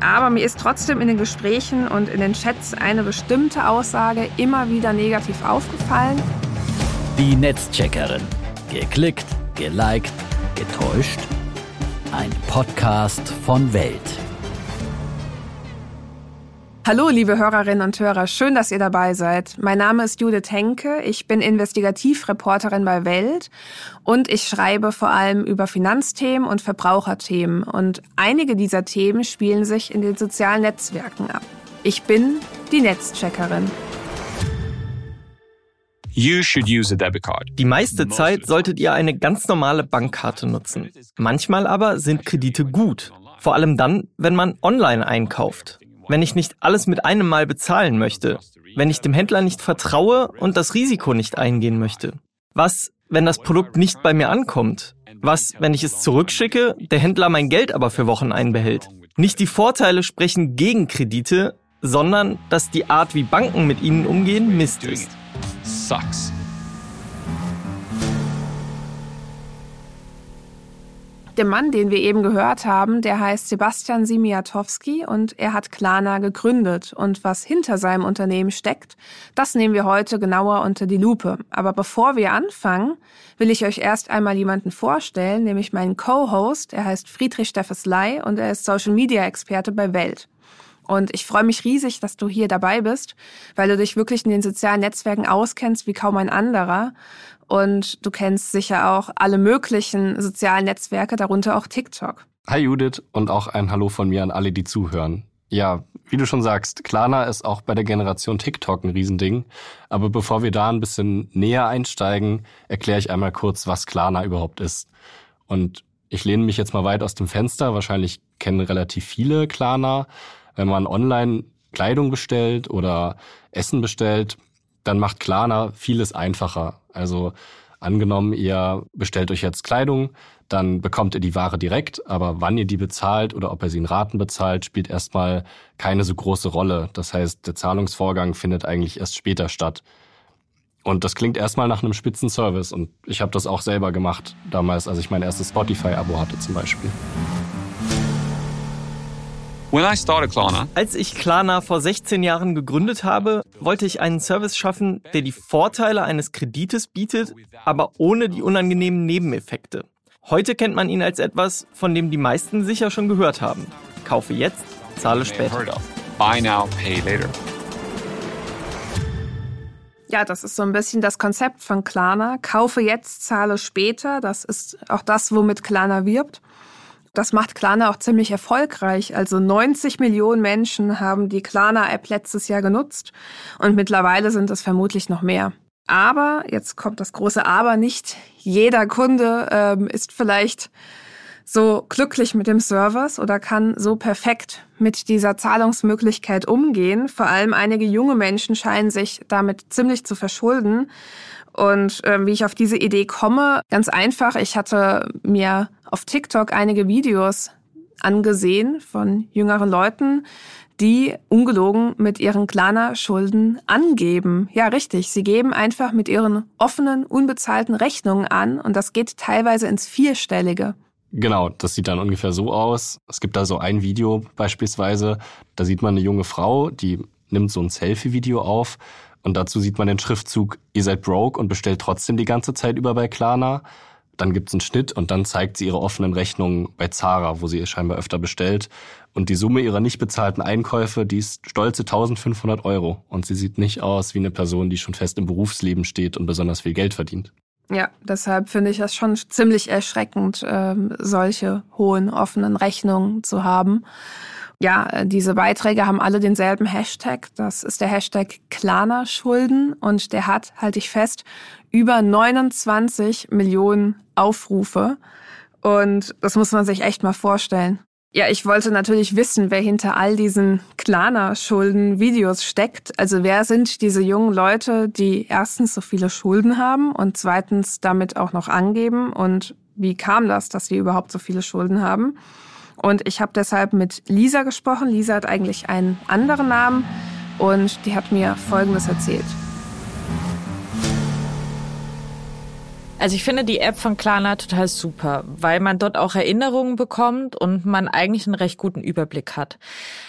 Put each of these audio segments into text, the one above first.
Aber mir ist trotzdem in den Gesprächen und in den Chats eine bestimmte Aussage immer wieder negativ aufgefallen. Die Netzcheckerin. Geklickt, geliked, getäuscht. Ein Podcast von Welt. Hallo, liebe Hörerinnen und Hörer, schön, dass ihr dabei seid. Mein Name ist Judith Henke, ich bin Investigativreporterin bei Welt und ich schreibe vor allem über Finanzthemen und Verbraucherthemen und einige dieser Themen spielen sich in den sozialen Netzwerken ab. Ich bin die Netzcheckerin. You should use a debit card. Die meiste Zeit solltet ihr eine ganz normale Bankkarte nutzen. Manchmal aber sind Kredite gut. Vor allem dann, wenn man online einkauft wenn ich nicht alles mit einem Mal bezahlen möchte, wenn ich dem Händler nicht vertraue und das Risiko nicht eingehen möchte? Was, wenn das Produkt nicht bei mir ankommt? Was, wenn ich es zurückschicke, der Händler mein Geld aber für Wochen einbehält? Nicht die Vorteile sprechen gegen Kredite, sondern dass die Art, wie Banken mit ihnen umgehen, Mist ist. Sucks. Der Mann, den wir eben gehört haben, der heißt Sebastian Simiatowski und er hat Klarna gegründet. Und was hinter seinem Unternehmen steckt, das nehmen wir heute genauer unter die Lupe. Aber bevor wir anfangen, will ich euch erst einmal jemanden vorstellen, nämlich meinen Co-Host. Er heißt Friedrich Steffesley und er ist Social Media Experte bei Welt. Und ich freue mich riesig, dass du hier dabei bist, weil du dich wirklich in den sozialen Netzwerken auskennst wie kaum ein anderer. Und du kennst sicher auch alle möglichen sozialen Netzwerke, darunter auch TikTok. Hi Judith und auch ein Hallo von mir an alle, die zuhören. Ja, wie du schon sagst, Klarna ist auch bei der Generation TikTok ein Riesending. Aber bevor wir da ein bisschen näher einsteigen, erkläre ich einmal kurz, was Klarna überhaupt ist. Und ich lehne mich jetzt mal weit aus dem Fenster. Wahrscheinlich kennen relativ viele Klarna. Wenn man online Kleidung bestellt oder Essen bestellt, dann macht Klarna vieles einfacher. Also angenommen, ihr bestellt euch jetzt Kleidung, dann bekommt ihr die Ware direkt, aber wann ihr die bezahlt oder ob ihr sie in Raten bezahlt, spielt erstmal keine so große Rolle. Das heißt, der Zahlungsvorgang findet eigentlich erst später statt. Und das klingt erstmal nach einem spitzen Service und ich habe das auch selber gemacht, damals, als ich mein erstes Spotify-Abo hatte zum Beispiel. Als ich Klarna vor 16 Jahren gegründet habe, wollte ich einen Service schaffen, der die Vorteile eines Kredites bietet, aber ohne die unangenehmen Nebeneffekte. Heute kennt man ihn als etwas, von dem die meisten sicher schon gehört haben. Kaufe jetzt, zahle später. Buy now, pay later. Ja, das ist so ein bisschen das Konzept von Klarna. Kaufe jetzt, zahle später. Das ist auch das, womit Klarna wirbt. Das macht Klarna auch ziemlich erfolgreich. Also 90 Millionen Menschen haben die Klarna-App letztes Jahr genutzt und mittlerweile sind es vermutlich noch mehr. Aber, jetzt kommt das große Aber, nicht jeder Kunde ähm, ist vielleicht so glücklich mit dem Service oder kann so perfekt mit dieser Zahlungsmöglichkeit umgehen. Vor allem einige junge Menschen scheinen sich damit ziemlich zu verschulden. Und äh, wie ich auf diese Idee komme, ganz einfach, ich hatte mir auf TikTok einige Videos angesehen von jüngeren Leuten, die ungelogen mit ihren Klarna-Schulden angeben. Ja, richtig. Sie geben einfach mit ihren offenen, unbezahlten Rechnungen an und das geht teilweise ins Vierstellige. Genau, das sieht dann ungefähr so aus. Es gibt da so ein Video beispielsweise, da sieht man eine junge Frau, die nimmt so ein Selfie-Video auf und dazu sieht man den Schriftzug, ihr seid broke und bestellt trotzdem die ganze Zeit über bei Klarna. Dann gibt's einen Schnitt und dann zeigt sie ihre offenen Rechnungen bei Zara, wo sie scheinbar öfter bestellt. Und die Summe ihrer nicht bezahlten Einkäufe, die ist stolze 1500 Euro. Und sie sieht nicht aus wie eine Person, die schon fest im Berufsleben steht und besonders viel Geld verdient. Ja, deshalb finde ich das schon ziemlich erschreckend, ähm, solche hohen offenen Rechnungen zu haben. Ja, äh, diese Beiträge haben alle denselben Hashtag. Das ist der Hashtag Klarna-Schulden und der hat, halte ich fest, über 29 Millionen Aufrufe. Und das muss man sich echt mal vorstellen. Ja, ich wollte natürlich wissen, wer hinter all diesen Klarna-Schulden-Videos steckt. Also wer sind diese jungen Leute, die erstens so viele Schulden haben und zweitens damit auch noch angeben und wie kam das, dass sie überhaupt so viele Schulden haben? Und ich habe deshalb mit Lisa gesprochen. Lisa hat eigentlich einen anderen Namen und die hat mir Folgendes erzählt. Also ich finde die App von Klarna total super, weil man dort auch Erinnerungen bekommt und man eigentlich einen recht guten Überblick hat.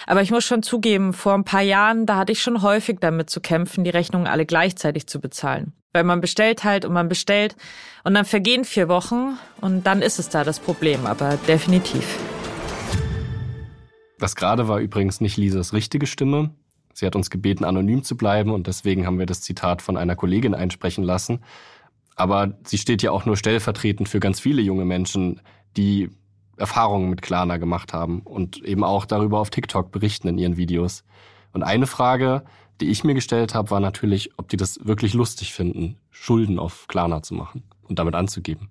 Aber ich muss schon zugeben, vor ein paar Jahren, da hatte ich schon häufig damit zu kämpfen, die Rechnungen alle gleichzeitig zu bezahlen. Weil man bestellt halt und man bestellt und dann vergehen vier Wochen und dann ist es da das Problem, aber definitiv. Das gerade war übrigens nicht Lisas richtige Stimme. Sie hat uns gebeten, anonym zu bleiben und deswegen haben wir das Zitat von einer Kollegin einsprechen lassen. Aber sie steht ja auch nur stellvertretend für ganz viele junge Menschen, die Erfahrungen mit Klarna gemacht haben und eben auch darüber auf TikTok berichten in ihren Videos. Und eine Frage, die ich mir gestellt habe, war natürlich, ob die das wirklich lustig finden, Schulden auf Klarna zu machen und damit anzugeben.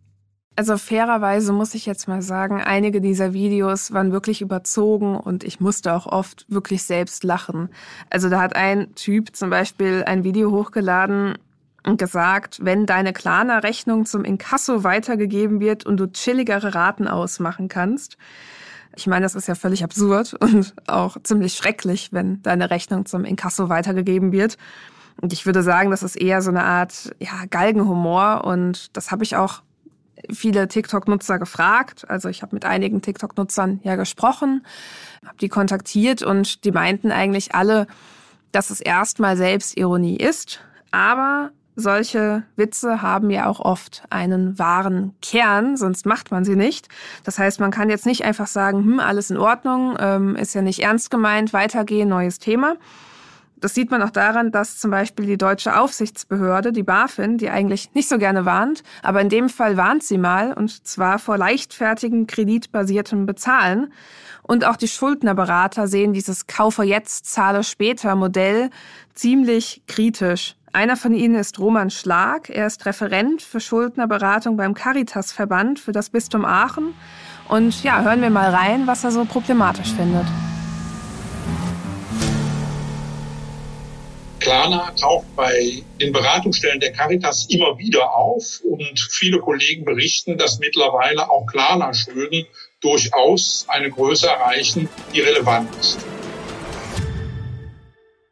Also fairerweise muss ich jetzt mal sagen, einige dieser Videos waren wirklich überzogen und ich musste auch oft wirklich selbst lachen. Also da hat ein Typ zum Beispiel ein Video hochgeladen, und gesagt, wenn deine Klarna-Rechnung zum Inkasso weitergegeben wird und du chilligere Raten ausmachen kannst. Ich meine, das ist ja völlig absurd und auch ziemlich schrecklich, wenn deine Rechnung zum Inkasso weitergegeben wird. Und ich würde sagen, das ist eher so eine Art ja, Galgenhumor und das habe ich auch viele TikTok-Nutzer gefragt. Also ich habe mit einigen TikTok-Nutzern ja gesprochen, habe die kontaktiert und die meinten eigentlich alle, dass es erstmal Selbstironie ist, aber solche Witze haben ja auch oft einen wahren Kern, sonst macht man sie nicht. Das heißt, man kann jetzt nicht einfach sagen, hm, alles in Ordnung, ähm, ist ja nicht ernst gemeint, weitergehen, neues Thema. Das sieht man auch daran, dass zum Beispiel die deutsche Aufsichtsbehörde, die BaFin, die eigentlich nicht so gerne warnt, aber in dem Fall warnt sie mal, und zwar vor leichtfertigen kreditbasiertem Bezahlen. Und auch die Schuldnerberater sehen dieses Kaufe jetzt, zahle später Modell ziemlich kritisch. Einer von ihnen ist Roman Schlag. Er ist Referent für Schuldnerberatung beim Caritas-Verband für das Bistum Aachen. Und ja, hören wir mal rein, was er so problematisch findet. Klarna taucht bei den Beratungsstellen der Caritas immer wieder auf und viele Kollegen berichten, dass mittlerweile auch Klarna-Schulden durchaus eine Größe erreichen, die relevant ist.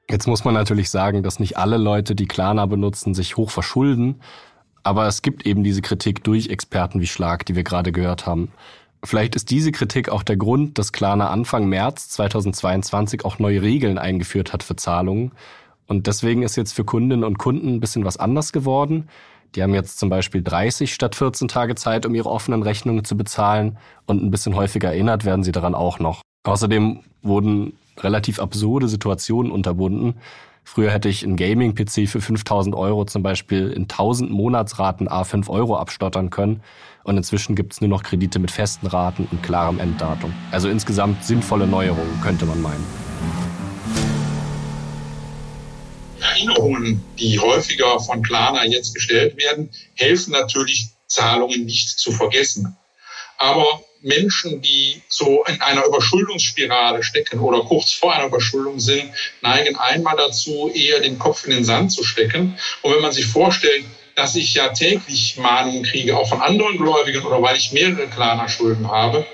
Jetzt muss man natürlich sagen, dass nicht alle Leute, die Klarna benutzen, sich hoch verschulden. Aber es gibt eben diese Kritik durch Experten wie Schlag, die wir gerade gehört haben. Vielleicht ist diese Kritik auch der Grund, dass Klarna Anfang März 2022 auch neue Regeln eingeführt hat für Zahlungen. Und deswegen ist jetzt für Kundinnen und Kunden ein bisschen was anders geworden. Die haben jetzt zum Beispiel 30 statt 14 Tage Zeit, um ihre offenen Rechnungen zu bezahlen. Und ein bisschen häufiger erinnert werden sie daran auch noch. Außerdem wurden relativ absurde Situationen unterbunden. Früher hätte ich einen Gaming-PC für 5000 Euro zum Beispiel in 1000 Monatsraten A5 Euro abstottern können. Und inzwischen gibt es nur noch Kredite mit festen Raten und klarem Enddatum. Also insgesamt sinnvolle Neuerungen, könnte man meinen. Erinnerungen, die häufiger von Klarna jetzt gestellt werden, helfen natürlich, Zahlungen nicht zu vergessen. Aber Menschen, die so in einer Überschuldungsspirale stecken oder kurz vor einer Überschuldung sind, neigen einmal dazu, eher den Kopf in den Sand zu stecken. Und wenn man sich vorstellt, dass ich ja täglich Mahnungen kriege, auch von anderen Gläubigen oder weil ich mehrere Klarna-Schulden habe,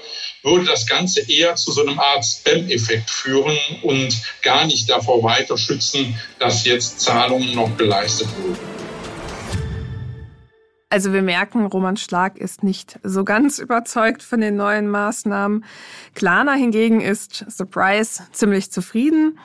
würde das Ganze eher zu so einem Art Spam-Effekt führen und gar nicht davor weiter schützen, dass jetzt Zahlungen noch geleistet wurden. Also wir merken, Roman Schlag ist nicht so ganz überzeugt von den neuen Maßnahmen. Klarna hingegen ist, surprise, ziemlich zufrieden.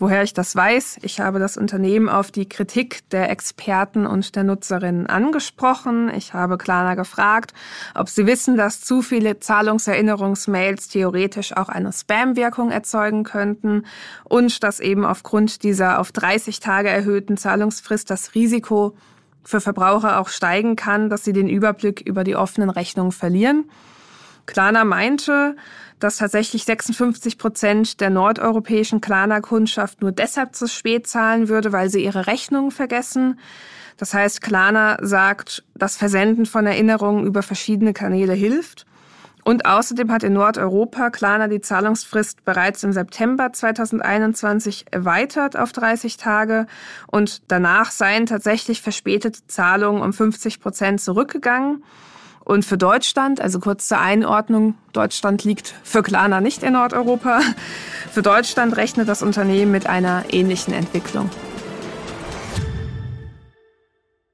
Woher ich das weiß, ich habe das Unternehmen auf die Kritik der Experten und der Nutzerinnen angesprochen. Ich habe Klarna gefragt, ob sie wissen, dass zu viele Zahlungserinnerungsmails theoretisch auch eine Spam-Wirkung erzeugen könnten und dass eben aufgrund dieser auf 30 Tage erhöhten Zahlungsfrist das Risiko für Verbraucher auch steigen kann, dass sie den Überblick über die offenen Rechnungen verlieren. Klarna meinte, dass tatsächlich 56 Prozent der nordeuropäischen Klarna-Kundschaft nur deshalb zu spät zahlen würde, weil sie ihre Rechnungen vergessen. Das heißt, Klarna sagt, das Versenden von Erinnerungen über verschiedene Kanäle hilft. Und außerdem hat in Nordeuropa Klarna die Zahlungsfrist bereits im September 2021 erweitert auf 30 Tage und danach seien tatsächlich verspätete Zahlungen um 50 Prozent zurückgegangen. Und für Deutschland, also kurz zur Einordnung, Deutschland liegt für Klarna nicht in Nordeuropa. Für Deutschland rechnet das Unternehmen mit einer ähnlichen Entwicklung.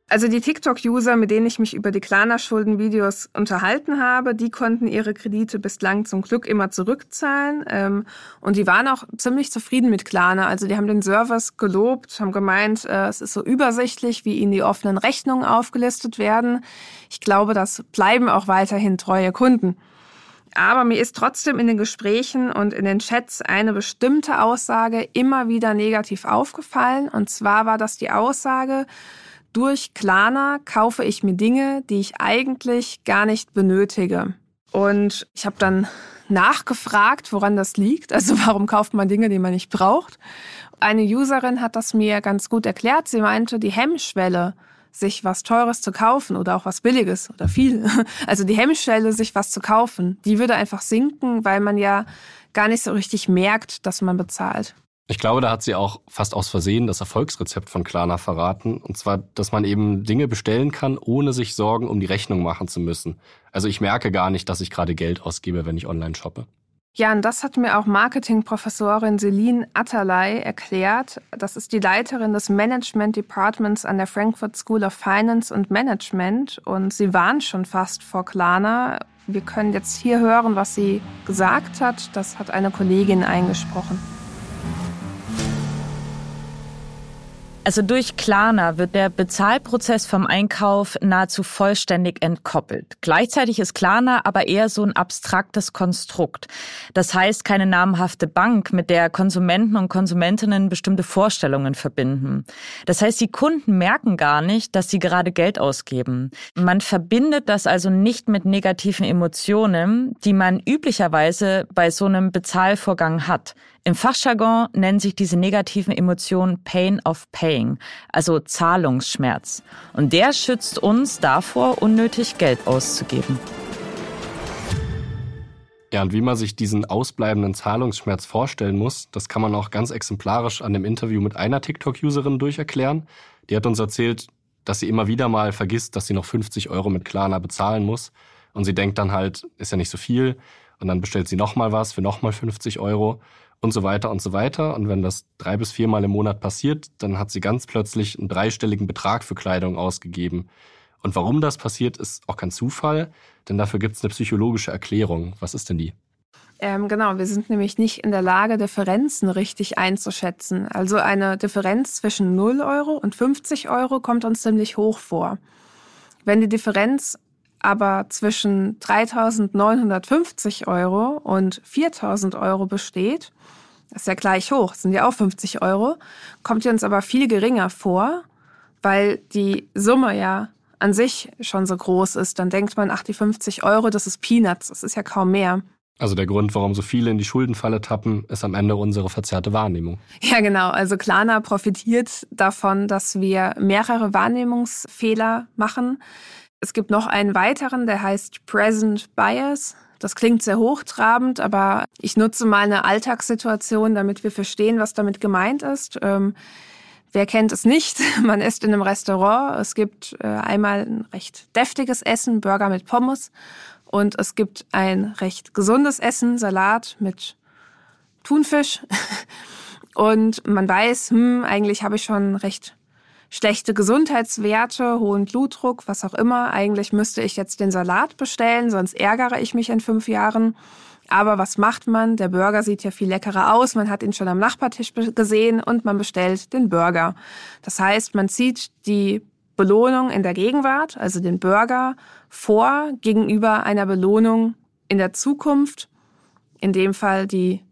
Also die TikTok-User, mit denen ich mich über die Klarna-Schuldenvideos unterhalten habe, die konnten ihre Kredite bislang zum Glück immer zurückzahlen. Ähm, und die waren auch ziemlich zufrieden mit Klarna. Also die haben den Service gelobt, haben gemeint, äh, es ist so übersichtlich, wie ihnen die offenen Rechnungen aufgelistet werden. Ich glaube, das bleiben auch weiterhin treue Kunden. Aber mir ist trotzdem in den Gesprächen und in den Chats eine bestimmte Aussage immer wieder negativ aufgefallen. Und zwar war das die Aussage, durch Klarna kaufe ich mir Dinge, die ich eigentlich gar nicht benötige. Und ich habe dann nachgefragt, woran das liegt. Also warum kauft man Dinge, die man nicht braucht? Eine Userin hat das mir ganz gut erklärt. Sie meinte, die Hemmschwelle, sich was Teures zu kaufen oder auch was Billiges oder viel, also die Hemmschwelle, sich was zu kaufen, die würde einfach sinken, weil man ja gar nicht so richtig merkt, dass man bezahlt. Ich glaube, da hat sie auch fast aus Versehen das Erfolgsrezept von Klarna verraten. Und zwar, dass man eben Dinge bestellen kann, ohne sich Sorgen um die Rechnung machen zu müssen. Also ich merke gar nicht, dass ich gerade Geld ausgebe, wenn ich online shoppe. Ja, und das hat mir auch Marketingprofessorin Celine Atterlei erklärt. Das ist die Leiterin des Management Departments an der Frankfurt School of Finance und Management. Und sie warnt schon fast vor Klarna. Wir können jetzt hier hören, was sie gesagt hat. Das hat eine Kollegin eingesprochen. Also durch Klarna wird der Bezahlprozess vom Einkauf nahezu vollständig entkoppelt. Gleichzeitig ist Klarna aber eher so ein abstraktes Konstrukt. Das heißt, keine namhafte Bank, mit der Konsumenten und Konsumentinnen bestimmte Vorstellungen verbinden. Das heißt, die Kunden merken gar nicht, dass sie gerade Geld ausgeben. Man verbindet das also nicht mit negativen Emotionen, die man üblicherweise bei so einem Bezahlvorgang hat. Im Fachjargon nennen sich diese negativen Emotionen Pain of Paying, also Zahlungsschmerz. Und der schützt uns davor, unnötig Geld auszugeben. Ja, und wie man sich diesen ausbleibenden Zahlungsschmerz vorstellen muss, das kann man auch ganz exemplarisch an dem Interview mit einer TikTok-Userin durcherklären. Die hat uns erzählt, dass sie immer wieder mal vergisst, dass sie noch 50 Euro mit Klarna bezahlen muss. Und sie denkt dann halt, ist ja nicht so viel. Und dann bestellt sie nochmal was für nochmal 50 Euro und so weiter und so weiter. Und wenn das drei bis viermal im Monat passiert, dann hat sie ganz plötzlich einen dreistelligen Betrag für Kleidung ausgegeben. Und warum das passiert, ist auch kein Zufall, denn dafür gibt es eine psychologische Erklärung. Was ist denn die? Ähm, genau, wir sind nämlich nicht in der Lage, Differenzen richtig einzuschätzen. Also eine Differenz zwischen 0 Euro und 50 Euro kommt uns ziemlich hoch vor. Wenn die Differenz aber zwischen 3.950 Euro und 4.000 Euro besteht, das ist ja gleich hoch, sind ja auch 50 Euro, kommt ihr uns aber viel geringer vor, weil die Summe ja an sich schon so groß ist. Dann denkt man, ach, die 50 Euro, das ist Peanuts, das ist ja kaum mehr. Also der Grund, warum so viele in die Schuldenfalle tappen, ist am Ende unsere verzerrte Wahrnehmung. Ja, genau. Also Klarna profitiert davon, dass wir mehrere Wahrnehmungsfehler machen. Es gibt noch einen weiteren, der heißt Present Bias. Das klingt sehr hochtrabend, aber ich nutze mal eine Alltagssituation, damit wir verstehen, was damit gemeint ist. Ähm, wer kennt es nicht? Man ist in einem Restaurant. Es gibt äh, einmal ein recht deftiges Essen, Burger mit Pommes. Und es gibt ein recht gesundes Essen, Salat mit Thunfisch. Und man weiß, hm, eigentlich habe ich schon recht schlechte Gesundheitswerte, hohen Blutdruck, was auch immer. Eigentlich müsste ich jetzt den Salat bestellen, sonst ärgere ich mich in fünf Jahren. Aber was macht man? Der Burger sieht ja viel leckerer aus. Man hat ihn schon am Nachbartisch gesehen und man bestellt den Burger. Das heißt, man zieht die Belohnung in der Gegenwart, also den Burger, vor gegenüber einer Belohnung in der Zukunft. In dem Fall die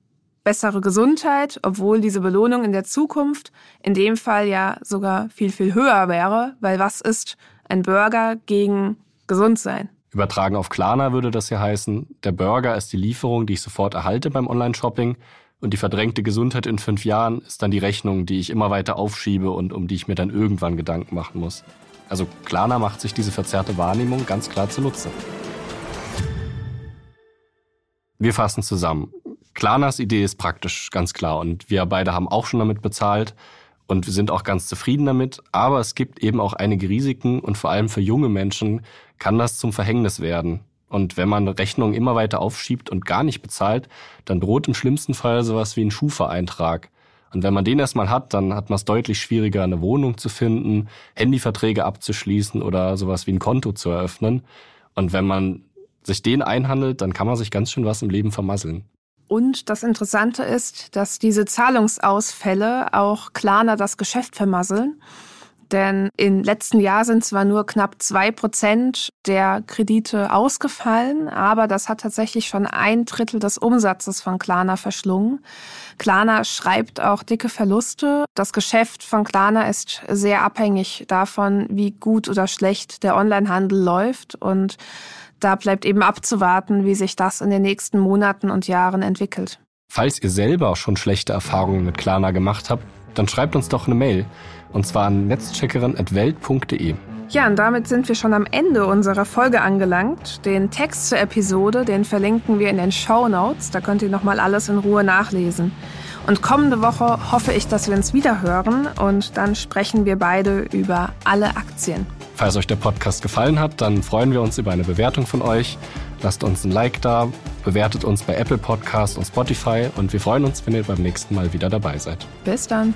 bessere Gesundheit, obwohl diese Belohnung in der Zukunft in dem Fall ja sogar viel, viel höher wäre, weil was ist ein Burger gegen Gesundsein? Übertragen auf Klarna würde das ja heißen, der Burger ist die Lieferung, die ich sofort erhalte beim Online-Shopping und die verdrängte Gesundheit in fünf Jahren ist dann die Rechnung, die ich immer weiter aufschiebe und um die ich mir dann irgendwann Gedanken machen muss. Also Klarna macht sich diese verzerrte Wahrnehmung ganz klar zunutze. Wir fassen zusammen. Klarnas Idee ist praktisch, ganz klar. Und wir beide haben auch schon damit bezahlt und wir sind auch ganz zufrieden damit. Aber es gibt eben auch einige Risiken und vor allem für junge Menschen kann das zum Verhängnis werden. Und wenn man Rechnungen immer weiter aufschiebt und gar nicht bezahlt, dann droht im schlimmsten Fall sowas wie ein Schufa-Eintrag. Und wenn man den erstmal hat, dann hat man es deutlich schwieriger, eine Wohnung zu finden, Handyverträge abzuschließen oder sowas wie ein Konto zu eröffnen. Und wenn man sich den einhandelt, dann kann man sich ganz schön was im Leben vermasseln. Und das Interessante ist, dass diese Zahlungsausfälle auch Klarna das Geschäft vermasseln. Denn im letzten Jahr sind zwar nur knapp zwei Prozent der Kredite ausgefallen, aber das hat tatsächlich schon ein Drittel des Umsatzes von Klarna verschlungen. Klarna schreibt auch dicke Verluste. Das Geschäft von Klarna ist sehr abhängig davon, wie gut oder schlecht der Onlinehandel läuft und da bleibt eben abzuwarten, wie sich das in den nächsten Monaten und Jahren entwickelt. Falls ihr selber schon schlechte Erfahrungen mit Klarna gemacht habt, dann schreibt uns doch eine Mail. Und zwar an netzcheckerin.welt.de. Ja, und damit sind wir schon am Ende unserer Folge angelangt. Den Text zur Episode, den verlinken wir in den Show Notes. Da könnt ihr nochmal alles in Ruhe nachlesen. Und kommende Woche hoffe ich, dass wir uns wieder hören und dann sprechen wir beide über alle Aktien. Falls euch der Podcast gefallen hat, dann freuen wir uns über eine Bewertung von euch. Lasst uns ein Like da, bewertet uns bei Apple Podcast und Spotify und wir freuen uns, wenn ihr beim nächsten Mal wieder dabei seid. Bis dann.